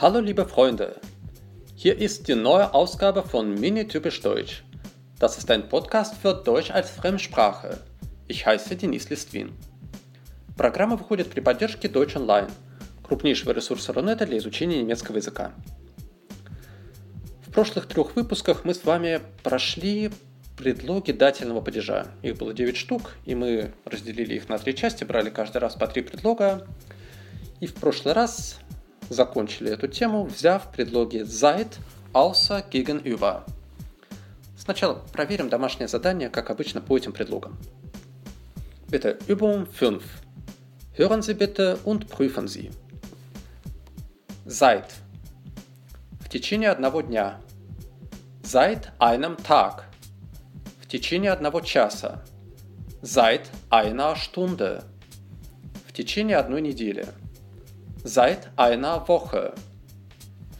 Hallo liebe Freunde, hier ist die neue Ausgabe von Mini Typisch Deutsch. Das ist ein Podcast für Deutsch als Fremdsprache. Ich heiße Денис Листвин. Программа выходит при поддержке Deutsch Online, крупнейшего ресурса Рунета для изучения немецкого языка. Прошлых трех выпусках мы с вами прошли предлоги дательного падежа. Их было 9 штук, и мы разделили их на три части, брали каждый раз по три предлога. И в прошлый раз закончили эту тему, взяв предлоги seit, außer, gegenüber. Сначала проверим домашнее задание, как обычно, по этим предлогам. Bitte Übung 5. Hören Sie bitte und prüfen Sie. Seit. В течение одного дня. Seit einem Tag. В течение одного часа. Seit einer Stunde. В течение одной недели. Seit einer Woche.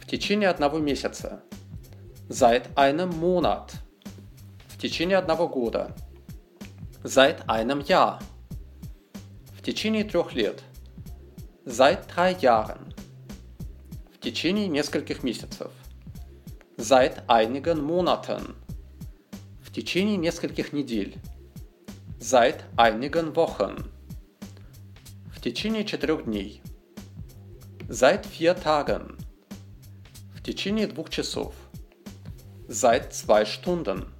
В течение одного месяца. Seit einem Monat. В течение одного года. Seit einem Jahr. В течение трех лет. Seit drei Jahren. В течение нескольких месяцев. Seit einigen Monaten. В течение нескольких недель. Seit einigen Wochen. В течение четырех дней. Seit vier Tagen. В течение двух часов. Seit zwei Stunden.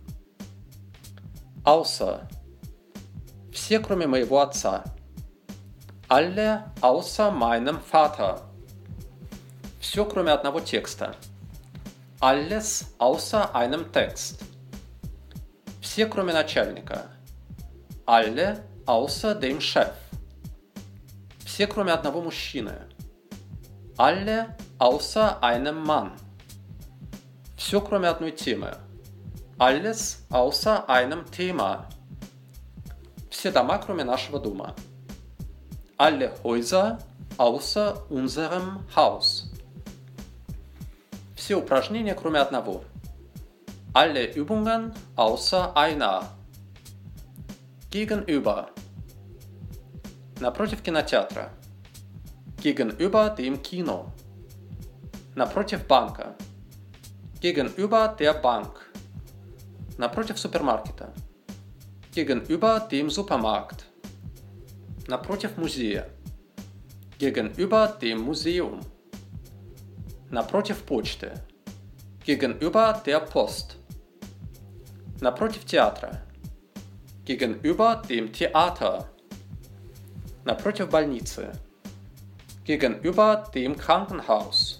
Außer. Все, кроме моего отца. Alle außer meinem Vater. Все, кроме одного текста. Alles außer einem Text. Все, кроме начальника. Alle außer dem Chef. Все, кроме одного мужчины. Alle außer einem Mann. Все, кроме одной темы. Alles außer einem Thema. Все дома, кроме нашего дома. Alle Häuser außer unserem Haus. Все упражнения, кроме одного. Alle Übungen außer einer. Gegenüber. Напротив кинотеатра. Gegenüber dem Kino. Напротив банка. Gegenüber der Bank. Напротив супермаркета. Gegenüber dem Supermarkt. Напротив музея. Gegenüber dem Museum. Напротив почты. Gegenüber der Post. Напротив театра. Gegenüber dem Theater. Напротив больницы gegenüber dem Krankenhaus,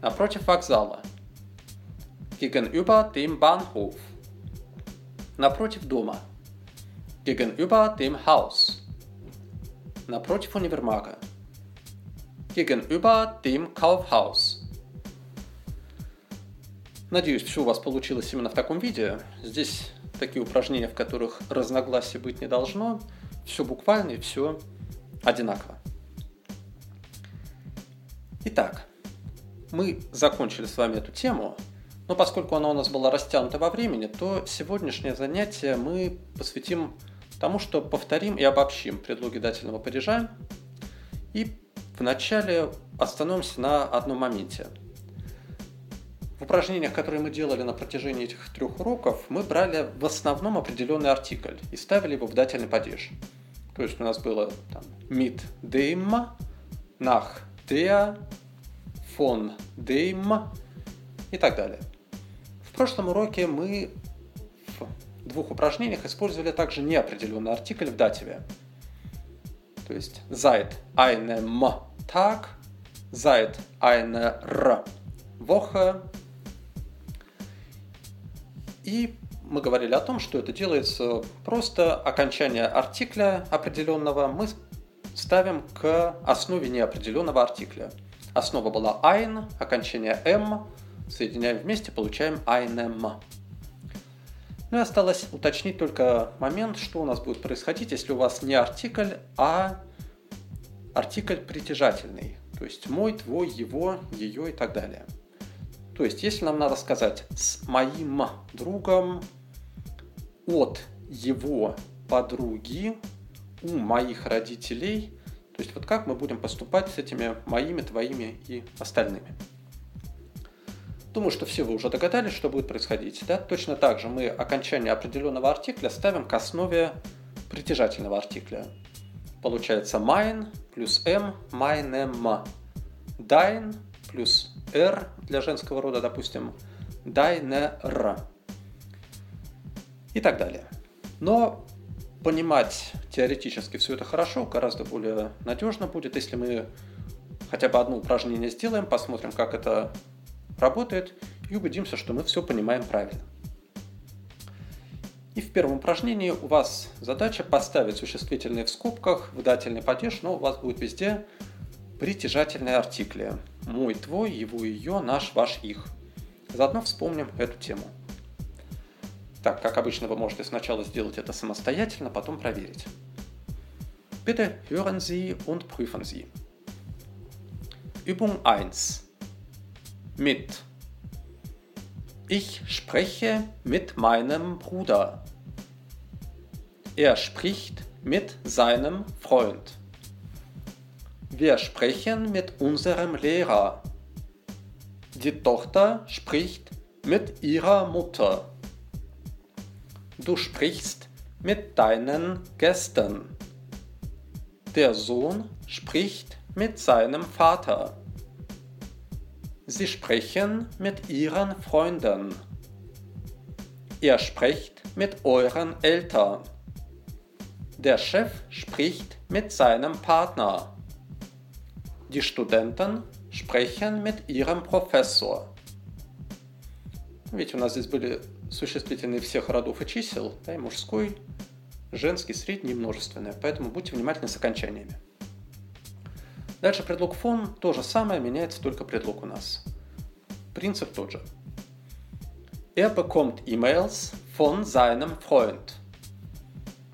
напротив вокзала, gegenüber dem Bahnhof, напротив дома, gegenüber dem Haus, напротив универмага, Gegenüber dem Kaufhaus. Надеюсь, все у вас получилось именно в таком виде. Здесь такие упражнения, в которых разногласий быть не должно. Все буквально и все одинаково. Итак, мы закончили с вами эту тему, но поскольку она у нас была растянута во времени, то сегодняшнее занятие мы посвятим тому, что повторим и обобщим предлоги дательного падежа. И вначале остановимся на одном моменте. В упражнениях, которые мы делали на протяжении этих трех уроков, мы брали в основном определенный артикль и ставили его в дательный падеж. То есть у нас было там, mit dem, nach der, von dem и так далее. В прошлом уроке мы в двух упражнениях использовали также неопределенный артикль в дативе. То есть seit einem Tag, seit einer Woche. И мы говорили о том, что это делается просто окончание артикля определенного мы ставим к основе неопределенного артикля. Основа была ein, окончание m, соединяем вместе, получаем einem. Ну и осталось уточнить только момент, что у нас будет происходить, если у вас не артикль, а артикль притяжательный. То есть мой, твой, его, ее и так далее. То есть, если нам надо сказать с моим другом от его подруги у моих родителей, то есть вот как мы будем поступать с этими моими, твоими и остальными. Думаю, что все вы уже догадались, что будет происходить. Да? Точно так же мы окончание определенного артикля ставим к основе притяжательного артикля. Получается mine плюс m, meinem. Dein плюс r для женского рода, допустим, deiner. И так далее. Но понимать теоретически все это хорошо, гораздо более надежно будет, если мы хотя бы одно упражнение сделаем, посмотрим, как это работает и убедимся, что мы все понимаем правильно. И в первом упражнении у вас задача поставить существительные в скобках в дательный падеж, но у вас будет везде притяжательные артикли. Мой, твой, его, ее, наш, ваш, их. Заодно вспомним эту тему. Так, как обычно, вы можете сначала сделать это самостоятельно, потом проверить. Bitte hören Sie und prüfen Sie. Übung 1 mit. Ich spreche mit meinem Bruder. Er spricht mit seinem Freund. Wir sprechen mit unserem Lehrer. Die Tochter spricht mit ihrer Mutter. Du sprichst mit deinen Gästen. Der Sohn spricht mit seinem Vater. Sie sprechen mit Ihren Freunden. Ihr sprecht mit euren Eltern. Der Chef spricht mit seinem Partner. Die Studenten sprechen mit ihrem Professor. Видите, у нас здесь были существительные всех родов и чисел, да, и мужской, женский, средний и множественное, поэтому будьте внимательны с окончаниями. Дальше предлог фон, то же самое, меняется только предлог у нас. Принцип тот же. Er bekommt E-Mails von seinem Freund.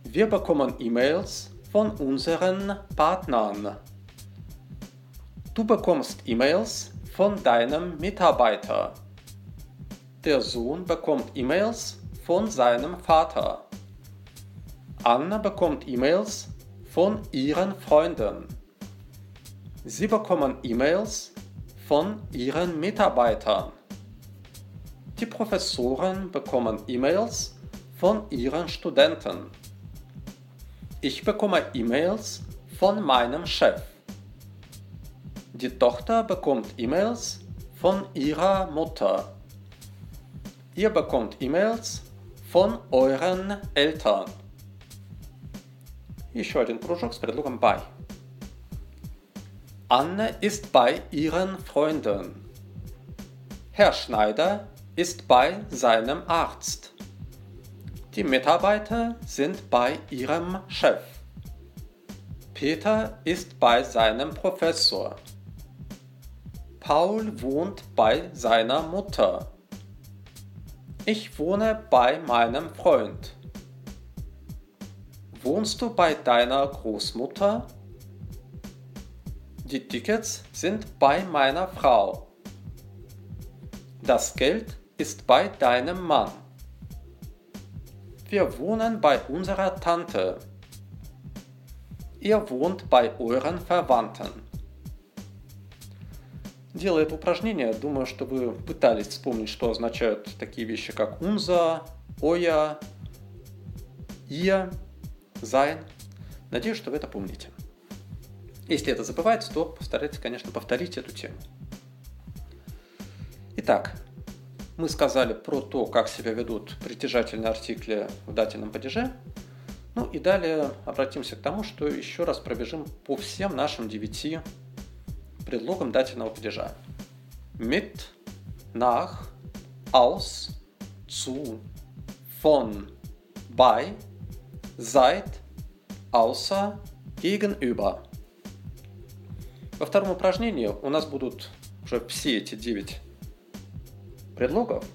Wir bekommen E-Mails von unseren Partnern. Du bekommst E-Mails von deinem Mitarbeiter. Der Sohn bekommt E-Mails von seinem Vater. Anna bekommt E-Mails von ihren Freunden. Sie bekommen E-Mails von ihren Mitarbeitern. Die Professoren bekommen E-Mails von ihren Studenten. Ich bekomme E-Mails von meinem Chef. Die Tochter bekommt E-Mails von ihrer Mutter. Ihr bekommt E-Mails von euren Eltern. Еще один кружок с предлогом by. Anne ist bei ihren Freunden. Herr Schneider ist bei seinem Arzt. Die Mitarbeiter sind bei ihrem Chef. Peter ist bei seinem Professor. Paul wohnt bei seiner Mutter. Ich wohne bei meinem Freund. Wohnst du bei deiner Großmutter? Die Tickets sind bei meiner Frau. Das Geld ist bei deinem Mann. Wir wohnen bei unserer Tante. Ihr wohnt bei euren Verwandten. Делая это упражнение, думаю, что вы пытались вспомнить, что означают такие вещи, как унза, оя, ия, sein. Надеюсь, что вы это помните. Если это забывается, то постарайтесь, конечно, повторить эту тему. Итак, мы сказали про то, как себя ведут притяжательные артикли в дательном падеже. Ну и далее обратимся к тому, что еще раз пробежим по всем нашим девяти предлогам дательного падежа. Mit, nach, aus, zu, von, bei, seit, außer, gegenüber – во втором упражнении у нас будут уже все эти 9 предлогов.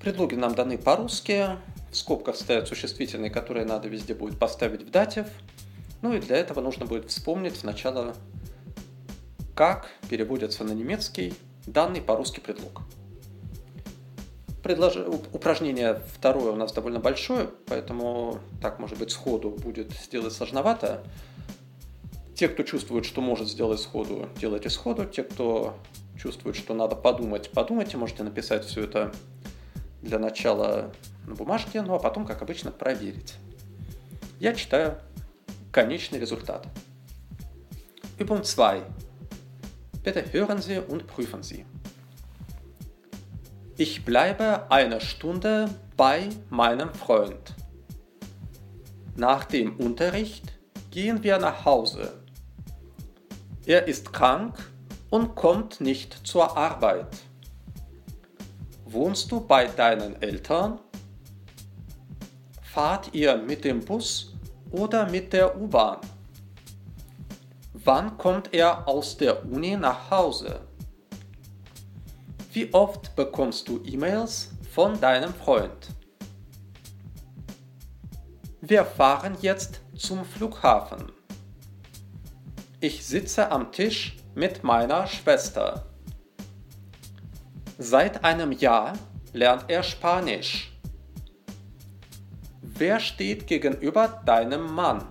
Предлоги нам даны по-русски, в скобках стоят существительные, которые надо везде будет поставить в датив. Ну и для этого нужно будет вспомнить сначала, как переводятся на немецкий данный по-русски предлог. Предлож... Упражнение второе у нас довольно большое, поэтому так, может быть, сходу будет сделать сложновато. Те, кто чувствует, что может сделать сходу, делайте сходу. Те, кто чувствует, что надо подумать, подумайте. Можете написать все это для начала на бумажке, ну а потом, как обычно, проверить. Я читаю конечный результат. Übung 2. Bitte hören Sie und prüfen Sie. Ich bleibe eine Stunde bei meinem Freund. Nach dem Unterricht gehen wir nach Hause. Er ist krank und kommt nicht zur Arbeit. Wohnst du bei deinen Eltern? Fahrt ihr mit dem Bus oder mit der U-Bahn? Wann kommt er aus der Uni nach Hause? Wie oft bekommst du E-Mails von deinem Freund? Wir fahren jetzt zum Flughafen. Ich sitze am Tisch mit meiner Schwester. Seit einem Jahr lernt er Spanisch. Wer steht gegenüber deinem Mann?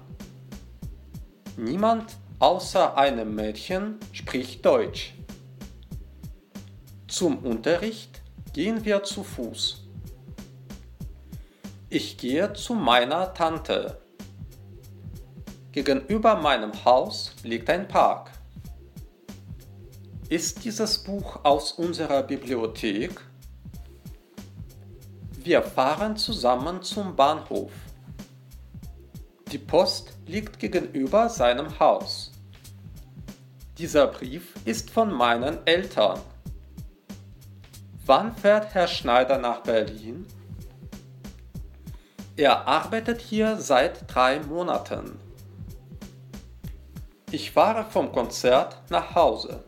Niemand außer einem Mädchen spricht Deutsch. Zum Unterricht gehen wir zu Fuß. Ich gehe zu meiner Tante. Gegenüber meinem Haus liegt ein Park. Ist dieses Buch aus unserer Bibliothek? Wir fahren zusammen zum Bahnhof. Die Post liegt gegenüber seinem Haus. Dieser Brief ist von meinen Eltern. Wann fährt Herr Schneider nach Berlin? Er arbeitet hier seit drei Monaten. Ich fahre vom Konzert nach Hause.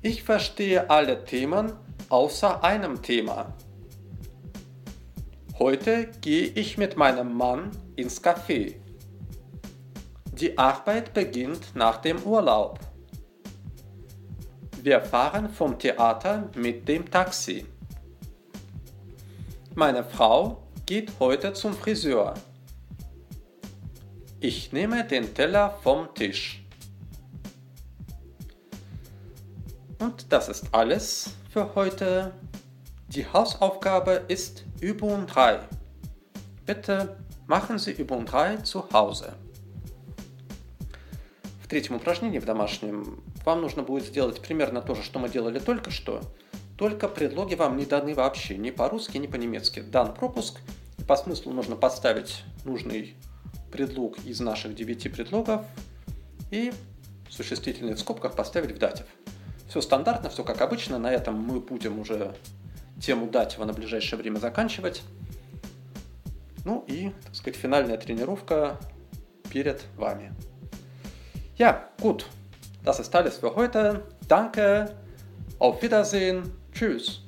Ich verstehe alle Themen außer einem Thema. Heute gehe ich mit meinem Mann ins Café. Die Arbeit beginnt nach dem Urlaub. Wir fahren vom Theater mit dem Taxi. Meine Frau geht heute zum Friseur. Ich nehme den Teller vom Tisch. Und das ist alles für heute. Die Hausaufgabe ist Übung 3. Bitte machen Sie Übung 3 zu Hause. В третьем упражнении, в домашнем, вам нужно будет сделать примерно то же, что мы делали только что, только предлоги вам не даны вообще, ни по-русски, ни по-немецки. Дан пропуск, по смыслу нужно подставить нужный предлог из наших девяти предлогов и существительные в скобках поставить в датив. Все стандартно, все как обычно. На этом мы будем уже тему Датева на ближайшее время заканчивать. Ну и, так сказать, финальная тренировка перед вами. Ja, gut. Das ist alles für heute. Danke. Auf Wiedersehen. Tschüss.